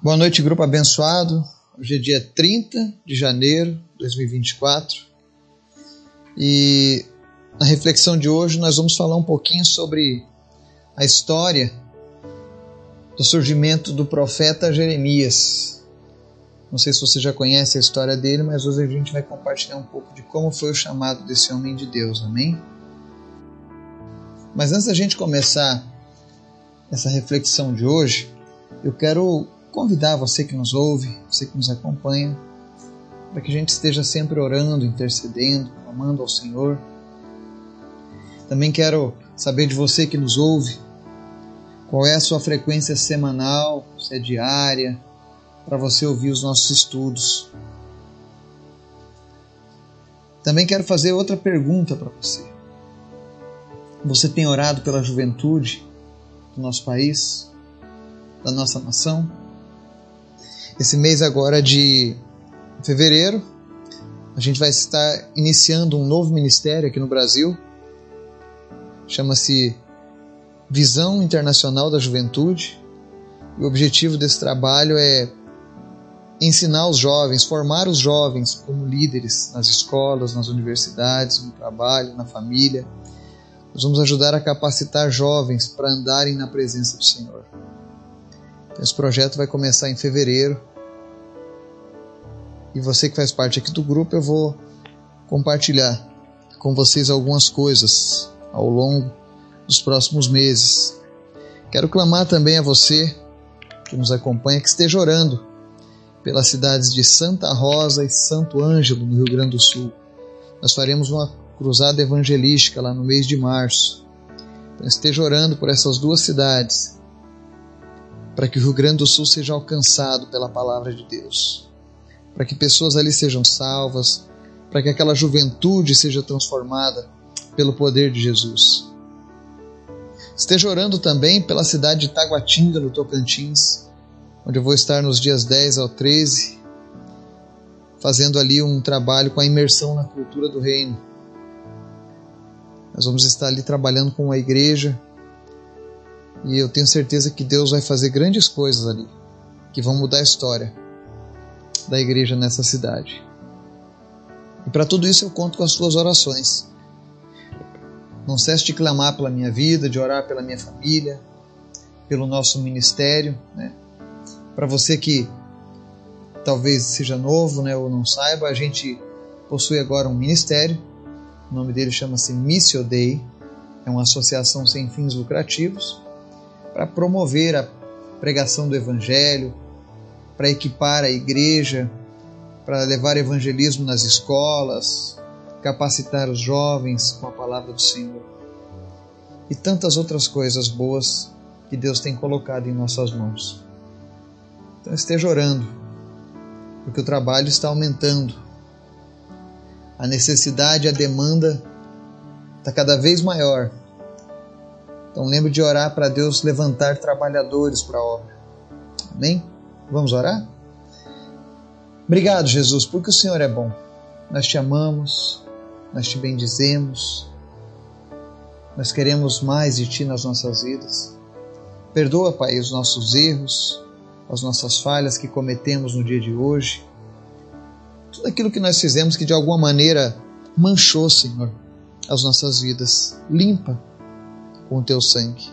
Boa noite, grupo abençoado. Hoje é dia 30 de janeiro de 2024 e na reflexão de hoje nós vamos falar um pouquinho sobre a história do surgimento do profeta Jeremias. Não sei se você já conhece a história dele, mas hoje a gente vai compartilhar um pouco de como foi o chamado desse homem de Deus, amém? Mas antes da gente começar essa reflexão de hoje, eu quero convidar você que nos ouve, você que nos acompanha, para que a gente esteja sempre orando, intercedendo, clamando ao Senhor. Também quero saber de você que nos ouve, qual é a sua frequência semanal, se é diária, para você ouvir os nossos estudos. Também quero fazer outra pergunta para você. Você tem orado pela juventude do nosso país, da nossa nação? Esse mês agora de fevereiro, a gente vai estar iniciando um novo ministério aqui no Brasil. Chama-se Visão Internacional da Juventude. E o objetivo desse trabalho é ensinar os jovens, formar os jovens como líderes nas escolas, nas universidades, no trabalho, na família. Nós vamos ajudar a capacitar jovens para andarem na presença do Senhor. Esse projeto vai começar em fevereiro. E você que faz parte aqui do grupo, eu vou compartilhar com vocês algumas coisas ao longo dos próximos meses. Quero clamar também a você que nos acompanha que esteja orando pelas cidades de Santa Rosa e Santo Ângelo, no Rio Grande do Sul. Nós faremos uma cruzada evangelística lá no mês de março. Então esteja orando por essas duas cidades para que o Rio Grande do Sul seja alcançado pela palavra de Deus, para que pessoas ali sejam salvas, para que aquela juventude seja transformada pelo poder de Jesus. Esteja orando também pela cidade de Taguatinga, no Tocantins, onde eu vou estar nos dias 10 ao 13, fazendo ali um trabalho com a imersão na cultura do reino. Nós vamos estar ali trabalhando com a igreja, e eu tenho certeza que Deus vai fazer grandes coisas ali, que vão mudar a história da igreja nessa cidade. E para tudo isso eu conto com as suas orações. Não cesse de clamar pela minha vida, de orar pela minha família, pelo nosso ministério. Né? Para você que talvez seja novo né, ou não saiba, a gente possui agora um ministério. O nome dele chama-se Missio Dei. É uma associação sem fins lucrativos para promover a pregação do Evangelho, para equipar a igreja, para levar evangelismo nas escolas, capacitar os jovens com a palavra do Senhor e tantas outras coisas boas que Deus tem colocado em nossas mãos. Então esteja orando, porque o trabalho está aumentando. A necessidade, a demanda está cada vez maior então lembre de orar para Deus levantar trabalhadores para a obra. Amém? Vamos orar? Obrigado, Jesus, porque o Senhor é bom. Nós te amamos, nós te bendizemos, nós queremos mais de Ti nas nossas vidas. Perdoa, Pai, os nossos erros, as nossas falhas que cometemos no dia de hoje, tudo aquilo que nós fizemos que de alguma maneira manchou, Senhor, as nossas vidas. Limpa com o teu sangue.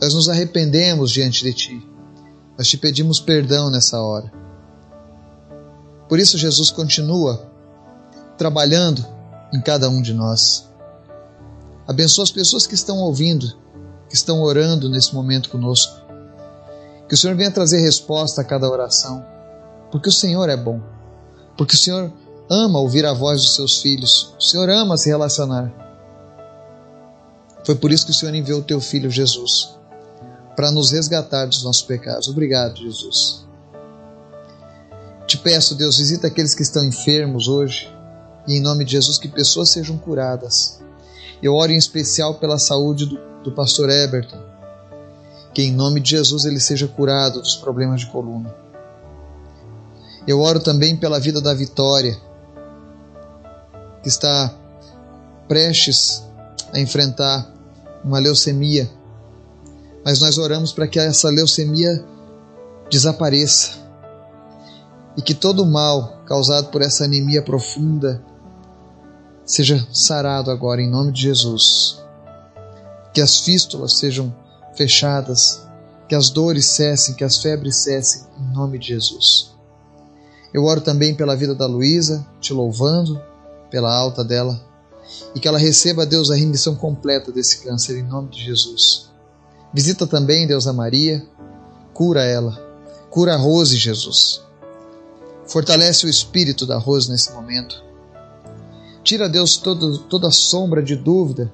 Nós nos arrependemos diante de ti. Nós te pedimos perdão nessa hora. Por isso, Jesus continua trabalhando em cada um de nós. Abençoa as pessoas que estão ouvindo, que estão orando nesse momento conosco. Que o Senhor venha trazer resposta a cada oração, porque o Senhor é bom, porque o Senhor ama ouvir a voz dos seus filhos, o Senhor ama se relacionar. Foi por isso que o Senhor enviou o teu filho Jesus para nos resgatar dos nossos pecados. Obrigado, Jesus. Te peço, Deus, visita aqueles que estão enfermos hoje e em nome de Jesus que pessoas sejam curadas. Eu oro em especial pela saúde do, do pastor Eberton, que em nome de Jesus ele seja curado dos problemas de coluna. Eu oro também pela vida da Vitória, que está prestes a enfrentar uma leucemia. Mas nós oramos para que essa leucemia desapareça e que todo o mal causado por essa anemia profunda seja sarado agora em nome de Jesus. Que as fístulas sejam fechadas, que as dores cessem, que as febres cessem em nome de Jesus. Eu oro também pela vida da Luísa, te louvando pela alta dela e que ela receba, Deus, a remissão completa desse câncer em nome de Jesus. Visita também, Deus, a Maria, cura ela, cura a Rose, Jesus. Fortalece o espírito da Rose nesse momento. Tira, Deus, todo, toda sombra de dúvida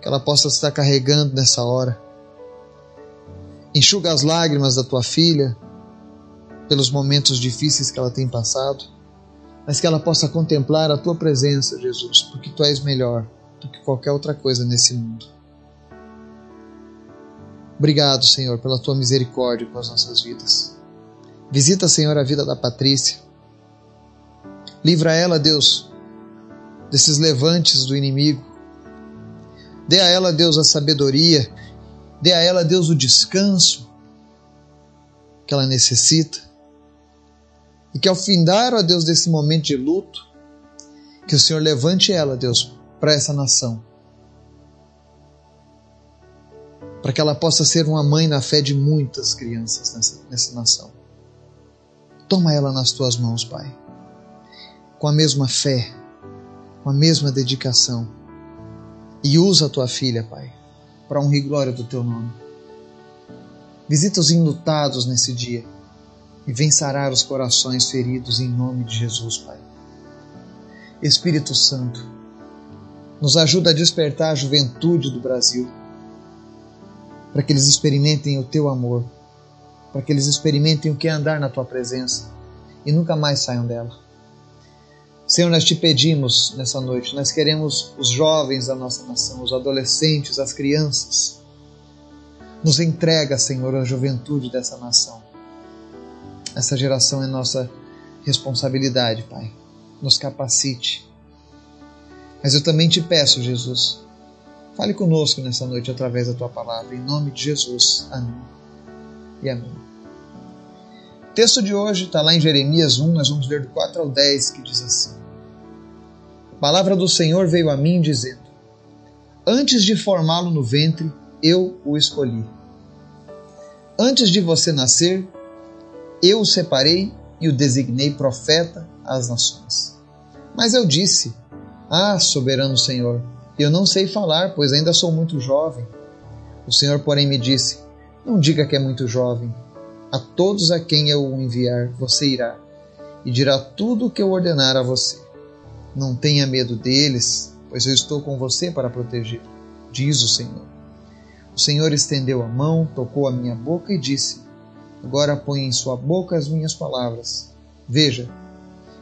que ela possa estar carregando nessa hora. Enxuga as lágrimas da tua filha pelos momentos difíceis que ela tem passado, mas que ela possa contemplar a tua presença, Jesus, porque tu és melhor do que qualquer outra coisa nesse mundo. Obrigado, Senhor, pela tua misericórdia com as nossas vidas. Visita, Senhor, a vida da Patrícia. Livra ela, Deus, desses levantes do inimigo. Dê a ela, Deus, a sabedoria. Dê a ela, Deus, o descanso que ela necessita. E que ao findar, ó Deus, desse momento de luto, que o Senhor levante ela, Deus, para essa nação. Para que ela possa ser uma mãe na fé de muitas crianças nessa, nessa nação. Toma ela nas tuas mãos, Pai, com a mesma fé, com a mesma dedicação. E usa a tua filha, Pai, para honra e glória do teu nome. Visita os enlutados nesse dia e vem sarar os corações feridos em nome de Jesus, Pai. Espírito Santo, nos ajuda a despertar a juventude do Brasil, para que eles experimentem o teu amor para que eles experimentem o que é andar na tua presença e nunca mais saiam dela. Senhor, nós te pedimos nessa noite, nós queremos os jovens da nossa nação, os adolescentes, as crianças. Nos entrega, Senhor, a juventude dessa nação. Essa geração é nossa responsabilidade, Pai. Nos capacite. Mas eu também te peço, Jesus, fale conosco nessa noite através da tua palavra. Em nome de Jesus. Amém e amém. O texto de hoje está lá em Jeremias 1, nós vamos ler do 4 ao 10, que diz assim: A palavra do Senhor veio a mim dizendo: Antes de formá-lo no ventre, eu o escolhi. Antes de você nascer, eu o separei e o designei profeta às nações. Mas eu disse: Ah, soberano Senhor, eu não sei falar, pois ainda sou muito jovem. O Senhor, porém, me disse: não diga que é muito jovem. A todos a quem eu o enviar, você irá, e dirá tudo o que eu ordenar a você. Não tenha medo deles, pois eu estou com você para proteger, diz o Senhor. O Senhor estendeu a mão, tocou a minha boca e disse: Agora põe em sua boca as minhas palavras. Veja,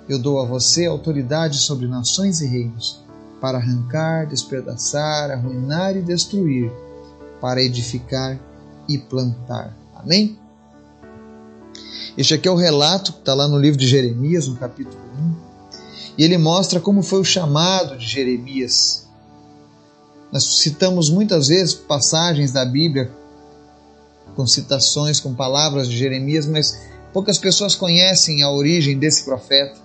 eu dou a você autoridade sobre nações e reinos, para arrancar, despedaçar, arruinar e destruir, para edificar e plantar. Amém? Este aqui é o relato que está lá no livro de Jeremias, no capítulo 1. E ele mostra como foi o chamado de Jeremias. Nós citamos muitas vezes passagens da Bíblia com citações, com palavras de Jeremias, mas poucas pessoas conhecem a origem desse profeta,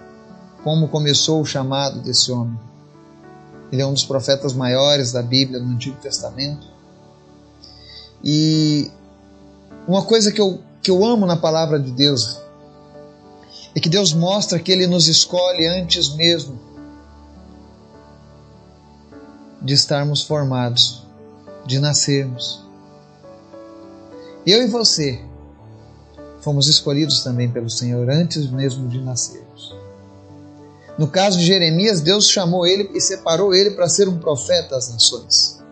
como começou o chamado desse homem. Ele é um dos profetas maiores da Bíblia no Antigo Testamento. E uma coisa que eu, que eu amo na palavra de Deus é que Deus mostra que Ele nos escolhe antes mesmo de estarmos formados, de nascermos. Eu e você fomos escolhidos também pelo Senhor antes mesmo de nascermos. No caso de Jeremias, Deus chamou ele e separou ele para ser um profeta às nações.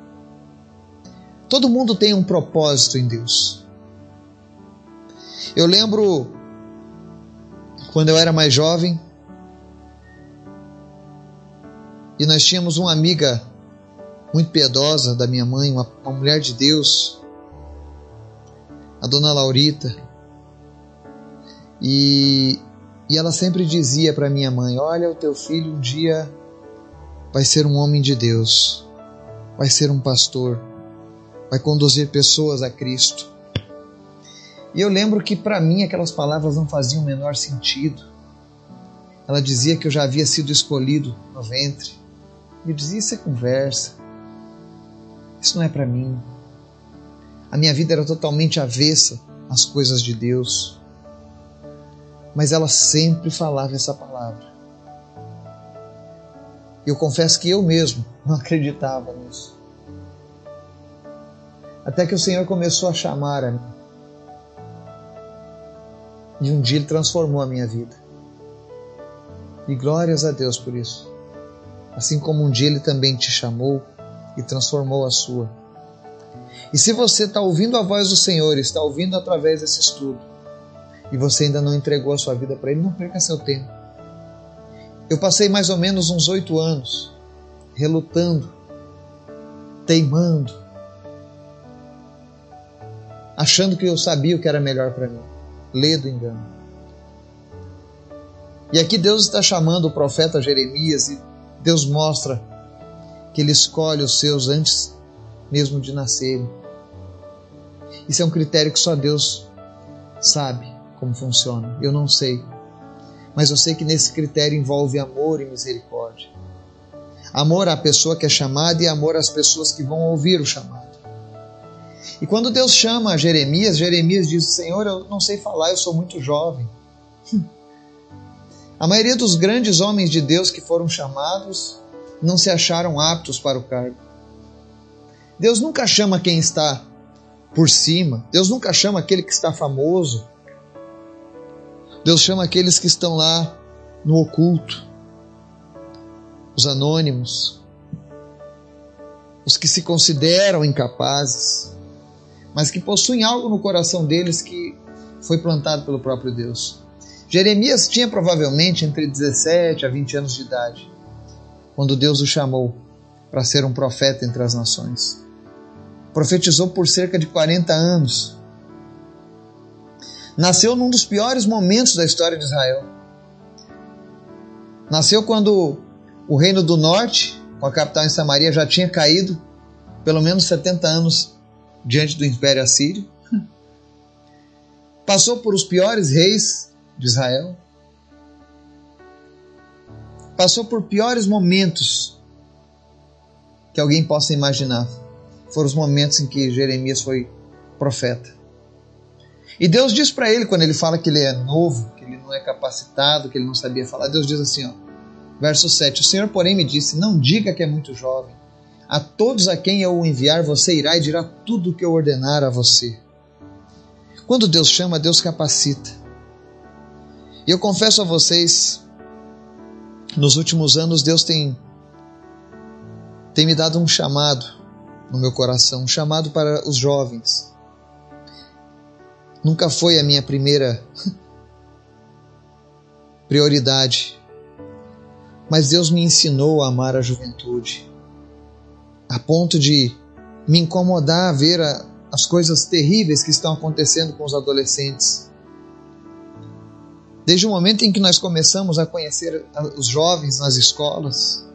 Todo mundo tem um propósito em Deus. Eu lembro quando eu era mais jovem e nós tínhamos uma amiga muito piedosa da minha mãe, uma, uma mulher de Deus, a dona Laurita. E, e ela sempre dizia para minha mãe: Olha, o teu filho um dia vai ser um homem de Deus, vai ser um pastor vai conduzir pessoas a Cristo. E eu lembro que para mim aquelas palavras não faziam o menor sentido. Ela dizia que eu já havia sido escolhido no ventre. E eu dizia: Isso é conversa. Isso não é para mim. A minha vida era totalmente avessa às coisas de Deus. Mas ela sempre falava essa palavra. Eu confesso que eu mesmo não acreditava nisso. Até que o Senhor começou a chamar a mim. E um dia Ele transformou a minha vida. E glórias a Deus por isso. Assim como um dia Ele também te chamou e transformou a sua. E se você está ouvindo a voz do Senhor, está ouvindo através desse estudo, e você ainda não entregou a sua vida para Ele, não perca seu tempo. Eu passei mais ou menos uns oito anos relutando, teimando, achando que eu sabia o que era melhor para mim. Ledo engano. E aqui Deus está chamando o profeta Jeremias e Deus mostra que ele escolhe os seus antes mesmo de nascerem. Isso é um critério que só Deus sabe como funciona. Eu não sei. Mas eu sei que nesse critério envolve amor e misericórdia. Amor à pessoa que é chamada e amor às pessoas que vão ouvir o chamado. E quando Deus chama Jeremias, Jeremias diz: Senhor, eu não sei falar, eu sou muito jovem. A maioria dos grandes homens de Deus que foram chamados não se acharam aptos para o cargo. Deus nunca chama quem está por cima, Deus nunca chama aquele que está famoso. Deus chama aqueles que estão lá no oculto, os anônimos, os que se consideram incapazes, mas que possuem algo no coração deles que foi plantado pelo próprio Deus. Jeremias tinha provavelmente entre 17 a 20 anos de idade, quando Deus o chamou para ser um profeta entre as nações. Profetizou por cerca de 40 anos. Nasceu num dos piores momentos da história de Israel. Nasceu quando o reino do norte, com a capital em Samaria, já tinha caído pelo menos 70 anos diante do Império Assírio. Passou por os piores reis de Israel. Passou por piores momentos que alguém possa imaginar. Foram os momentos em que Jeremias foi profeta. E Deus diz para ele, quando ele fala que ele é novo, que ele não é capacitado, que ele não sabia falar, Deus diz assim, ó, verso 7: O Senhor, porém, me disse: Não diga que é muito jovem. A todos a quem eu o enviar, você irá e dirá tudo o que eu ordenar a você. Quando Deus chama, Deus capacita. E eu confesso a vocês, nos últimos anos Deus tem tem me dado um chamado no meu coração, um chamado para os jovens. Nunca foi a minha primeira prioridade, mas Deus me ensinou a amar a juventude, a ponto de me incomodar a ver a, as coisas terríveis que estão acontecendo com os adolescentes. Desde o momento em que nós começamos a conhecer os jovens nas escolas,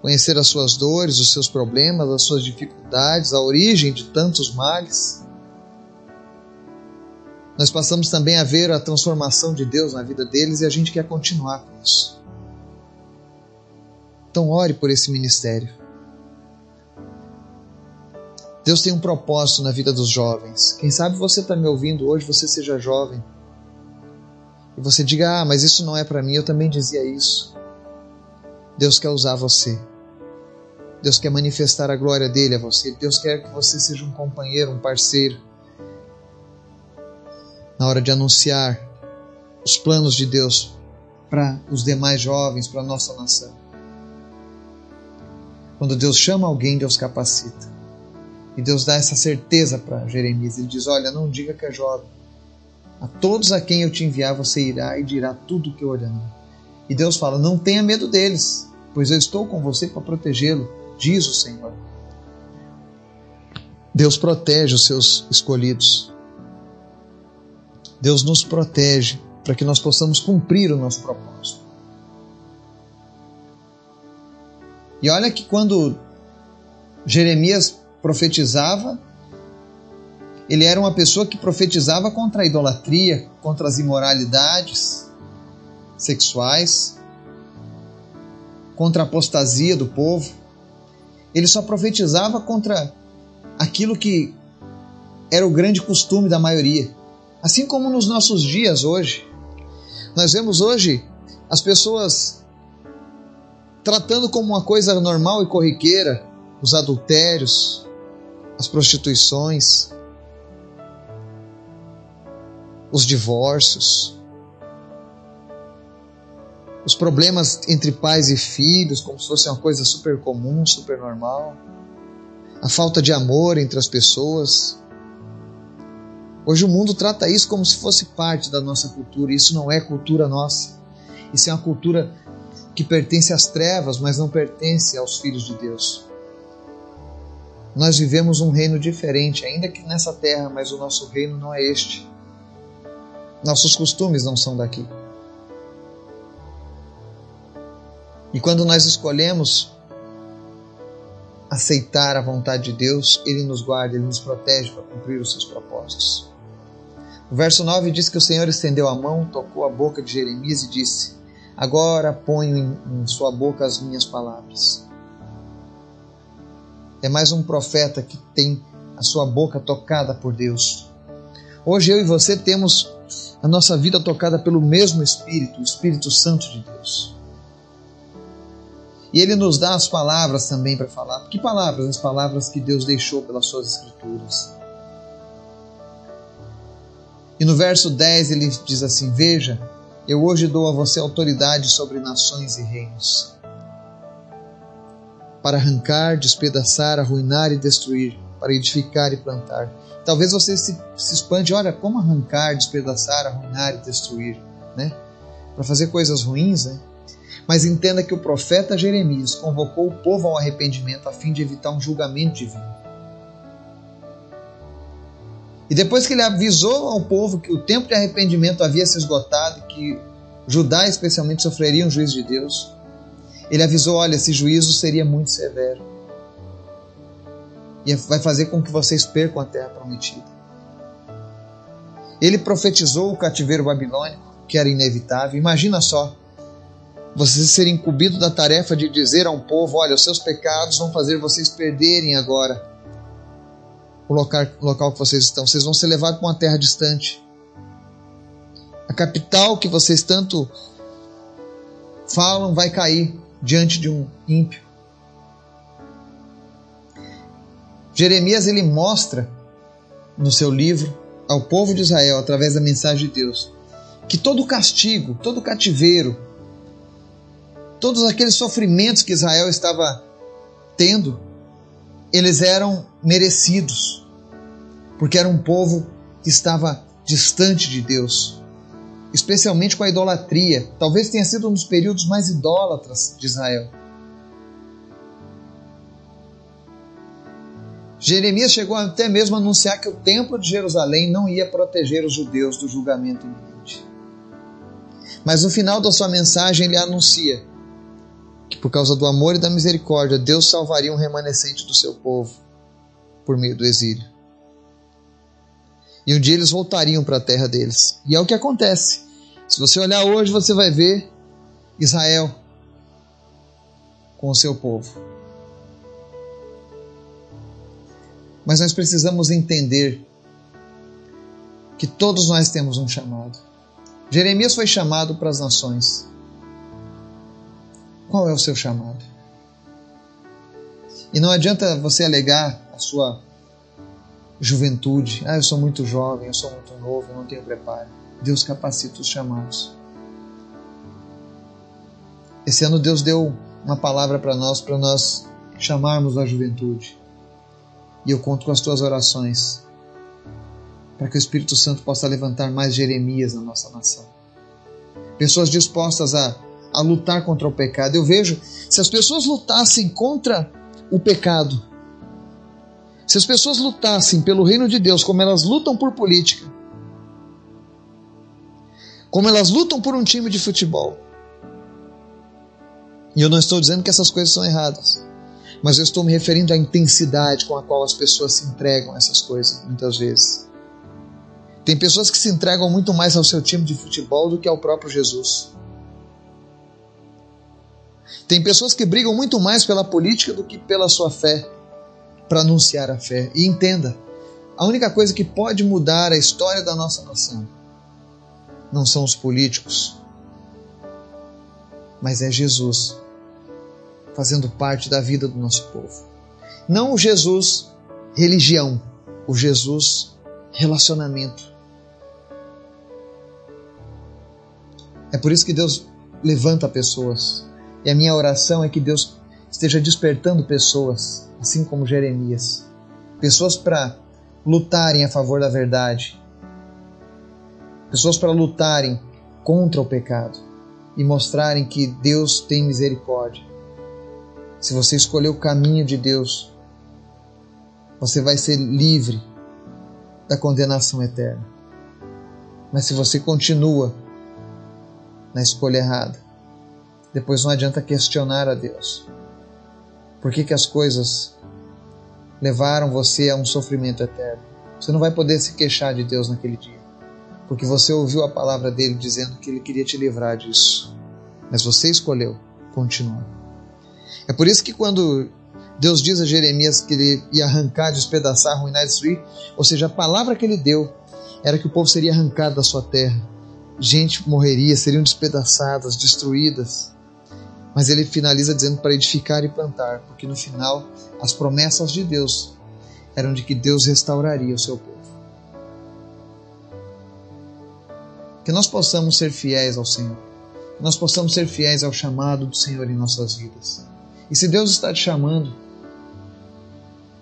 conhecer as suas dores, os seus problemas, as suas dificuldades, a origem de tantos males, nós passamos também a ver a transformação de Deus na vida deles e a gente quer continuar com isso. Então, ore por esse ministério. Deus tem um propósito na vida dos jovens. Quem sabe você está me ouvindo hoje, você seja jovem e você diga: Ah, mas isso não é para mim, eu também dizia isso. Deus quer usar você. Deus quer manifestar a glória dele a você. Deus quer que você seja um companheiro, um parceiro. Na hora de anunciar os planos de Deus para os demais jovens, para a nossa nação. Quando Deus chama alguém, Deus capacita. E Deus dá essa certeza para Jeremias. Ele diz: Olha, não diga que é jovem a todos a quem eu te enviar, você irá e dirá tudo o que eu ordenar. E Deus fala: Não tenha medo deles, pois eu estou com você para protegê-lo, diz o Senhor. Deus protege os seus escolhidos. Deus nos protege para que nós possamos cumprir o nosso propósito. E olha que quando Jeremias profetizava, Ele era uma pessoa que profetizava contra a idolatria, contra as imoralidades sexuais, contra a apostasia do povo. Ele só profetizava contra aquilo que era o grande costume da maioria. Assim como nos nossos dias hoje. Nós vemos hoje as pessoas tratando como uma coisa normal e corriqueira os adultérios, as prostituições, os divórcios, os problemas entre pais e filhos, como se fosse uma coisa super comum, super normal, a falta de amor entre as pessoas. Hoje o mundo trata isso como se fosse parte da nossa cultura, isso não é cultura nossa. Isso é uma cultura que pertence às trevas, mas não pertence aos filhos de Deus. Nós vivemos um reino diferente, ainda que nessa terra, mas o nosso reino não é este. Nossos costumes não são daqui. E quando nós escolhemos aceitar a vontade de Deus, Ele nos guarda, Ele nos protege para cumprir os seus propósitos. O verso 9 diz que o Senhor estendeu a mão, tocou a boca de Jeremias e disse: Agora ponho em, em sua boca as minhas palavras. É mais um profeta que tem a sua boca tocada por Deus. Hoje eu e você temos a nossa vida tocada pelo mesmo Espírito, o Espírito Santo de Deus. E Ele nos dá as palavras também para falar. Que palavras? As palavras que Deus deixou pelas suas Escrituras. E no verso 10 ele diz assim: Veja, eu hoje dou a você autoridade sobre nações e reinos, para arrancar, despedaçar, arruinar e destruir, para edificar e plantar. Talvez você se, se espante, olha, como arrancar, despedaçar, arruinar e destruir, né? Para fazer coisas ruins, né? Mas entenda que o profeta Jeremias convocou o povo ao arrependimento a fim de evitar um julgamento divino. E depois que ele avisou ao povo que o tempo de arrependimento havia se esgotado que Judá especialmente sofreria um juízo de Deus, ele avisou: olha, esse juízo seria muito severo. E vai fazer com que vocês percam a terra prometida. Ele profetizou o cativeiro babilônico, que era inevitável. Imagina só, você ser incumbido da tarefa de dizer a um povo: olha, os seus pecados vão fazer vocês perderem agora o local, o local que vocês estão. Vocês vão ser levados para uma terra distante. A capital que vocês tanto falam vai cair diante de um ímpio. Jeremias ele mostra no seu livro ao povo de Israel através da mensagem de Deus que todo castigo, todo cativeiro, todos aqueles sofrimentos que Israel estava tendo, eles eram merecidos porque era um povo que estava distante de Deus, especialmente com a idolatria. Talvez tenha sido um dos períodos mais idólatras de Israel. Jeremias chegou até mesmo a anunciar que o templo de Jerusalém não ia proteger os judeus do julgamento iminente. Mas no final da sua mensagem ele anuncia por causa do amor e da misericórdia, Deus salvaria um remanescente do seu povo por meio do exílio. E um dia eles voltariam para a terra deles. E é o que acontece. Se você olhar hoje, você vai ver Israel com o seu povo. Mas nós precisamos entender que todos nós temos um chamado. Jeremias foi chamado para as nações. Qual é o seu chamado? E não adianta você alegar a sua juventude. Ah, eu sou muito jovem, eu sou muito novo, eu não tenho preparo. Deus capacita os chamados. Esse ano Deus deu uma palavra para nós, para nós chamarmos a juventude. E eu conto com as tuas orações, para que o Espírito Santo possa levantar mais Jeremias na nossa nação. Pessoas dispostas a, a lutar contra o pecado. Eu vejo, se as pessoas lutassem contra o pecado, se as pessoas lutassem pelo reino de Deus como elas lutam por política, como elas lutam por um time de futebol, e eu não estou dizendo que essas coisas são erradas, mas eu estou me referindo à intensidade com a qual as pessoas se entregam a essas coisas, muitas vezes. Tem pessoas que se entregam muito mais ao seu time de futebol do que ao próprio Jesus. Tem pessoas que brigam muito mais pela política do que pela sua fé, para anunciar a fé. E entenda, a única coisa que pode mudar a história da nossa nação não são os políticos, mas é Jesus fazendo parte da vida do nosso povo. Não o Jesus religião, o Jesus relacionamento. É por isso que Deus levanta pessoas. E a minha oração é que Deus esteja despertando pessoas, assim como Jeremias. Pessoas para lutarem a favor da verdade. Pessoas para lutarem contra o pecado e mostrarem que Deus tem misericórdia. Se você escolher o caminho de Deus, você vai ser livre da condenação eterna. Mas se você continua na escolha errada, depois não adianta questionar a Deus. Por que, que as coisas levaram você a um sofrimento eterno? Você não vai poder se queixar de Deus naquele dia, porque você ouviu a palavra dele dizendo que ele queria te livrar disso. Mas você escolheu continuar. É por isso que quando Deus diz a Jeremias que ele ia arrancar, despedaçar, arruinar, destruir, ou seja, a palavra que ele deu era que o povo seria arrancado da sua terra, gente morreria, seriam despedaçadas, destruídas. Mas ele finaliza dizendo para edificar e plantar, porque no final as promessas de Deus eram de que Deus restauraria o seu povo. Que nós possamos ser fiéis ao Senhor, que nós possamos ser fiéis ao chamado do Senhor em nossas vidas. E se Deus está te chamando,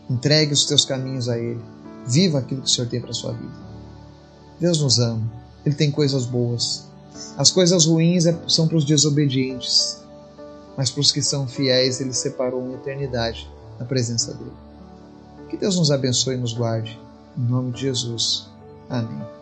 entregue os teus caminhos a Ele, viva aquilo que o Senhor tem para a sua vida. Deus nos ama, Ele tem coisas boas. As coisas ruins é, são para os desobedientes, mas para os que são fiéis, Ele separou uma eternidade na presença dEle. Que Deus nos abençoe e nos guarde. Em nome de Jesus. Amém.